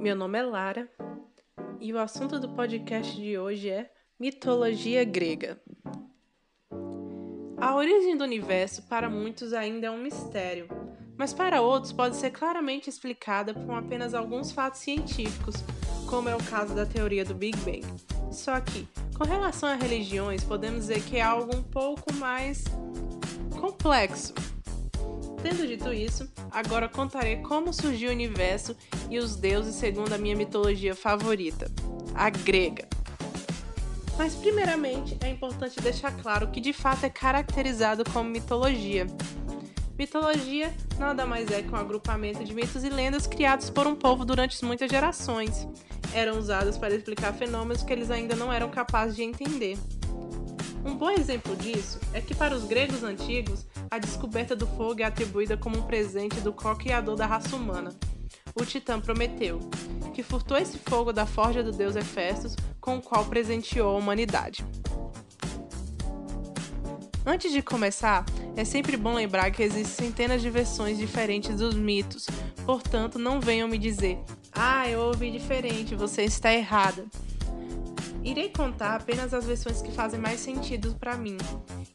Meu nome é Lara e o assunto do podcast de hoje é mitologia grega. A origem do universo para muitos ainda é um mistério, mas para outros pode ser claramente explicada por apenas alguns fatos científicos, como é o caso da teoria do Big Bang. Só que, com relação a religiões, podemos dizer que é algo um pouco mais complexo. Tendo dito isso, agora contarei como surgiu o universo e os deuses segundo a minha mitologia favorita, a grega. Mas, primeiramente, é importante deixar claro que de fato é caracterizado como mitologia. Mitologia nada mais é que um agrupamento de mitos e lendas criados por um povo durante muitas gerações. Eram usados para explicar fenômenos que eles ainda não eram capazes de entender. Um bom exemplo disso é que, para os gregos antigos, a descoberta do fogo é atribuída como um presente do co-criador da raça humana, o titã Prometeu, que furtou esse fogo da forja do deus Hefestos, com o qual presenteou a humanidade. Antes de começar, é sempre bom lembrar que existem centenas de versões diferentes dos mitos, portanto, não venham me dizer: Ah, eu ouvi diferente, você está errada. Irei contar apenas as versões que fazem mais sentido para mim.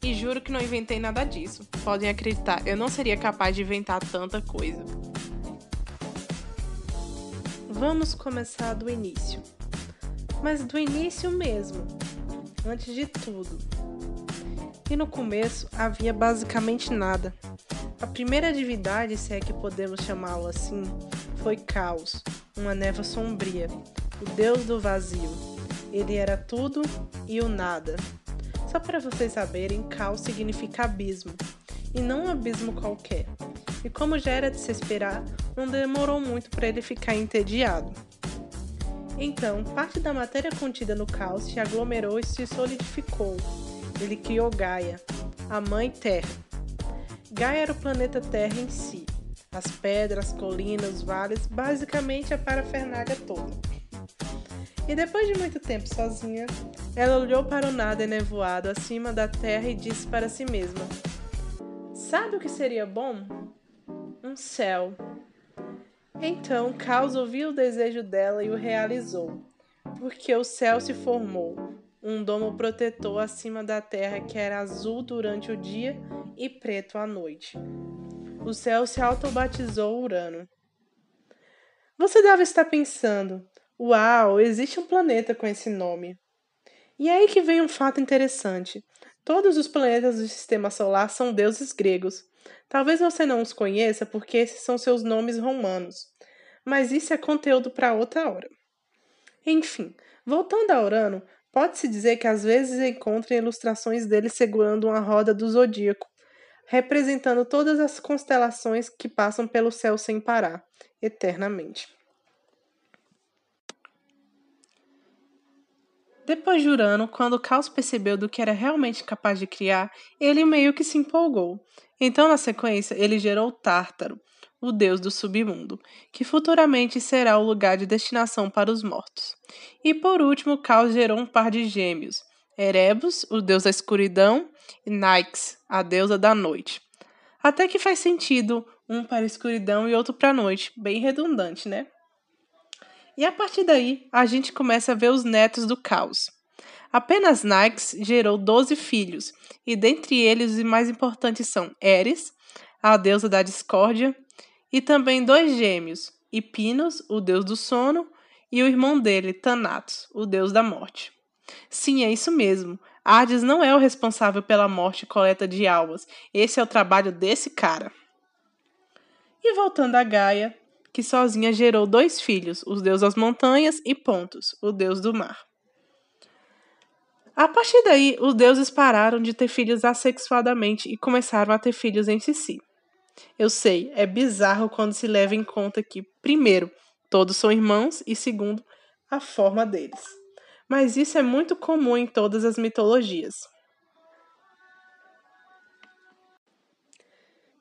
E juro que não inventei nada disso. Podem acreditar, eu não seria capaz de inventar tanta coisa. Vamos começar do início. Mas do início mesmo, antes de tudo. E no começo havia basicamente nada. A primeira divindade, se é que podemos chamá-lo assim, foi Caos, uma névoa sombria, o deus do vazio ele era tudo e o nada. Só para vocês saberem, caos significa abismo, e não um abismo qualquer. E como já era de se esperar, não demorou muito para ele ficar entediado. Então, parte da matéria contida no caos se aglomerou e se solidificou. Ele criou Gaia, a Mãe Terra. Gaia era o planeta Terra em si, as pedras, colinas, vales, basicamente a parafernália toda. E depois de muito tempo sozinha, ela olhou para o nada enevoado acima da terra e disse para si mesma: Sabe o que seria bom? Um céu. Então Caos ouviu o desejo dela e o realizou, porque o céu se formou, um domo protetor acima da terra que era azul durante o dia e preto à noite. O céu se autobatizou Urano. Você deve estar pensando, Uau, existe um planeta com esse nome. E é aí que vem um fato interessante. Todos os planetas do sistema solar são deuses gregos. Talvez você não os conheça porque esses são seus nomes romanos. Mas isso é conteúdo para outra hora. Enfim, voltando a Urano, pode-se dizer que às vezes encontra ilustrações dele segurando uma roda do zodíaco, representando todas as constelações que passam pelo céu sem parar, eternamente. Depois de Urano, quando Caos percebeu do que era realmente capaz de criar, ele meio que se empolgou. Então, na sequência, ele gerou Tártaro, o deus do submundo, que futuramente será o lugar de destinação para os mortos. E por último, Caos gerou um par de gêmeos, Erebus, o deus da escuridão, e Nyx, a deusa da noite. Até que faz sentido um para a escuridão e outro para a noite, bem redundante, né? E a partir daí, a gente começa a ver os netos do caos. Apenas Nyx gerou 12 filhos, e dentre eles os mais importantes são Eris, a deusa da discórdia, e também dois gêmeos, Hipinos, o deus do sono, e o irmão dele, Thanatos, o deus da morte. Sim, é isso mesmo. Hades não é o responsável pela morte e coleta de almas. Esse é o trabalho desse cara. E voltando a Gaia, que sozinha gerou dois filhos, os deus das montanhas e Pontos, o deus do mar. A partir daí, os deuses pararam de ter filhos assexuadamente e começaram a ter filhos entre si. Eu sei, é bizarro quando se leva em conta que, primeiro, todos são irmãos e, segundo, a forma deles. Mas isso é muito comum em todas as mitologias.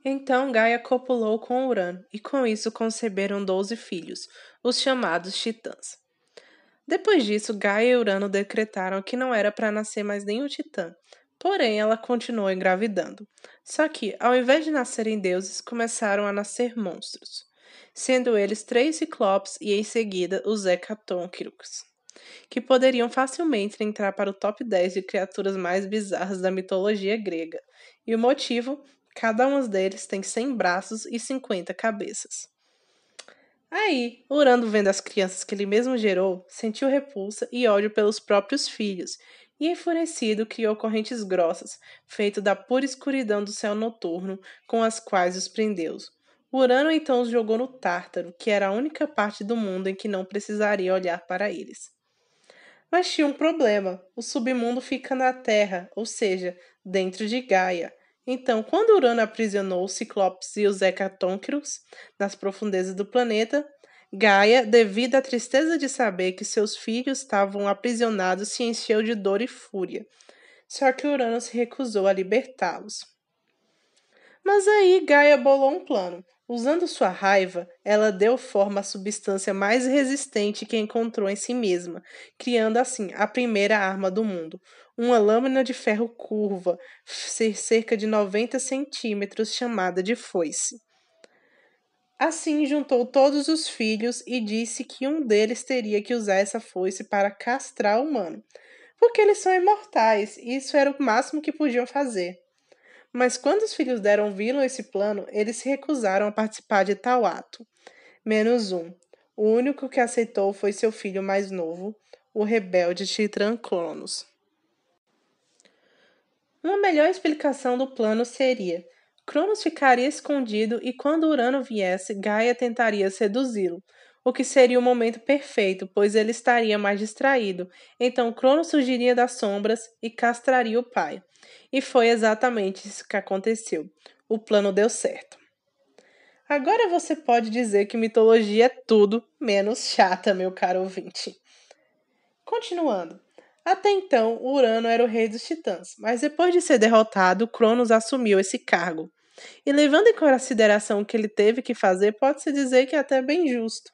Então Gaia copulou com Urano, e com isso conceberam doze filhos, os chamados Titãs. Depois disso, Gaia e Urano decretaram que não era para nascer mais nenhum titã, porém ela continuou engravidando. Só que, ao invés de nascerem deuses, começaram a nascer monstros. sendo eles três ciclopes e em seguida os Hecatonchirus, que poderiam facilmente entrar para o top 10 de criaturas mais bizarras da mitologia grega. E o motivo? Cada um deles tem 100 braços e 50 cabeças. Aí, Urano, vendo as crianças que ele mesmo gerou, sentiu repulsa e ódio pelos próprios filhos, e enfurecido criou correntes grossas, feito da pura escuridão do céu noturno, com as quais os prendeu. Urano então os jogou no Tártaro, que era a única parte do mundo em que não precisaria olhar para eles. Mas tinha um problema: o submundo fica na Terra, ou seja, dentro de Gaia. Então, quando Urano aprisionou Ciclopes e os Hecatônquiros nas profundezas do planeta, Gaia, devido à tristeza de saber que seus filhos estavam aprisionados, se encheu de dor e fúria. Só que Urano se recusou a libertá-los. Mas aí Gaia bolou um plano. Usando sua raiva, ela deu forma à substância mais resistente que encontrou em si mesma, criando assim a primeira arma do mundo, uma lâmina de ferro curva, cerca de 90 centímetros, chamada de foice. Assim juntou todos os filhos e disse que um deles teria que usar essa foice para castrar o humano, porque eles são imortais e isso era o máximo que podiam fazer. Mas quando os filhos deram viram esse plano, eles se recusaram a participar de tal ato. Menos um. O único que aceitou foi seu filho mais novo, o rebelde Titran Cronos. Uma melhor explicação do plano seria: Cronos ficaria escondido e quando Urano viesse, Gaia tentaria seduzi-lo, o que seria o momento perfeito, pois ele estaria mais distraído. Então Cronos surgiria das sombras e castraria o pai. E foi exatamente isso que aconteceu. O plano deu certo. Agora você pode dizer que mitologia é tudo menos chata, meu caro ouvinte. Continuando. Até então, Urano era o rei dos titãs, mas depois de ser derrotado, Cronos assumiu esse cargo. E levando em consideração o que ele teve que fazer, pode-se dizer que é até bem justo.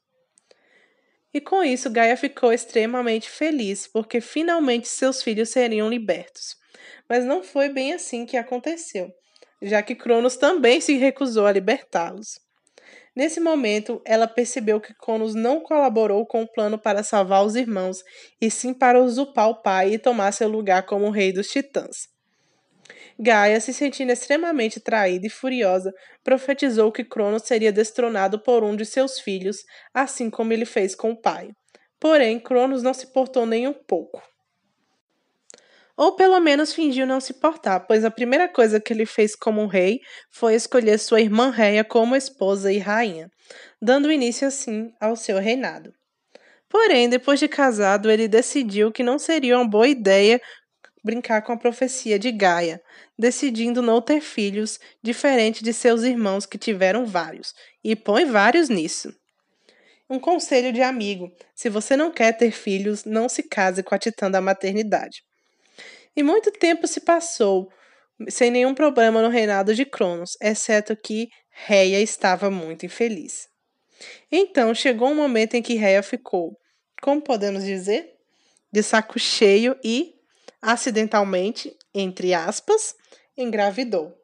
E com isso, Gaia ficou extremamente feliz, porque finalmente seus filhos seriam libertos. Mas não foi bem assim que aconteceu, já que Cronos também se recusou a libertá-los. Nesse momento, ela percebeu que Cronos não colaborou com o plano para salvar os irmãos, e sim para usurpar o pai e tomar seu lugar como rei dos titãs. Gaia, se sentindo extremamente traída e furiosa, profetizou que Cronos seria destronado por um de seus filhos, assim como ele fez com o pai. Porém, Cronos não se portou nem um pouco. Ou pelo menos fingiu não se portar, pois a primeira coisa que ele fez como rei foi escolher sua irmã Réia como esposa e rainha, dando início assim ao seu reinado. Porém, depois de casado, ele decidiu que não seria uma boa ideia brincar com a profecia de Gaia, decidindo não ter filhos, diferente de seus irmãos que tiveram vários, e põe vários nisso. Um conselho de amigo: se você não quer ter filhos, não se case com a titã da maternidade. E muito tempo se passou sem nenhum problema no reinado de Cronos, exceto que Reia estava muito infeliz. Então chegou um momento em que Reia ficou, como podemos dizer, de saco cheio e, acidentalmente, entre aspas, engravidou.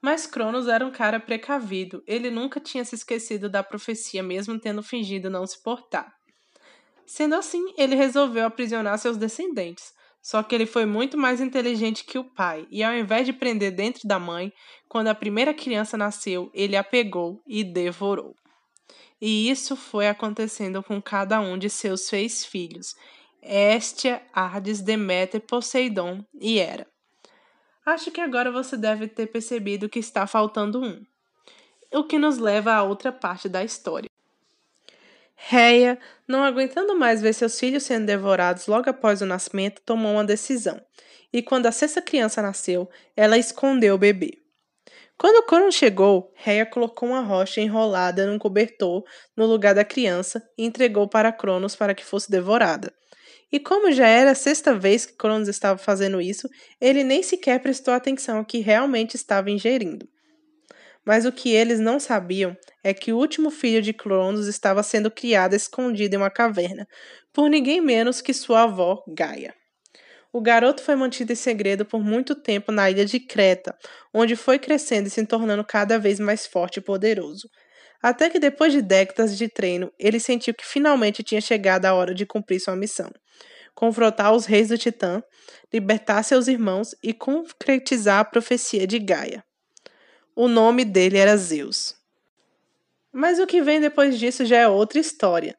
Mas Cronos era um cara precavido, ele nunca tinha se esquecido da profecia, mesmo tendo fingido não se portar. Sendo assim, ele resolveu aprisionar seus descendentes. Só que ele foi muito mais inteligente que o pai, e ao invés de prender dentro da mãe, quando a primeira criança nasceu, ele a pegou e devorou. E isso foi acontecendo com cada um de seus seis filhos: Estia, Ardes, Deméter, Poseidon e Hera. Acho que agora você deve ter percebido que está faltando um. O que nos leva a outra parte da história. Reia, não aguentando mais ver seus filhos sendo devorados logo após o nascimento, tomou uma decisão. E quando a sexta criança nasceu, ela escondeu o bebê. Quando Cronos chegou, Reia colocou uma rocha enrolada num cobertor no lugar da criança e entregou para Cronos para que fosse devorada. E como já era a sexta vez que Cronos estava fazendo isso, ele nem sequer prestou atenção ao que realmente estava ingerindo. Mas o que eles não sabiam é que o último filho de Cronos estava sendo criado escondido em uma caverna, por ninguém menos que sua avó, Gaia. O garoto foi mantido em segredo por muito tempo na ilha de Creta, onde foi crescendo e se tornando cada vez mais forte e poderoso. Até que depois de décadas de treino, ele sentiu que finalmente tinha chegado a hora de cumprir sua missão: confrontar os reis do Titã, libertar seus irmãos e concretizar a profecia de Gaia. O nome dele era Zeus. Mas o que vem depois disso já é outra história.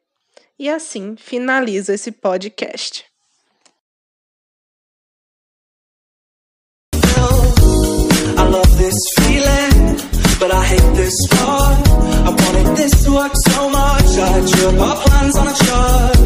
E assim finalizo esse podcast. I wanted this to work so much, I drew our plans on a chart.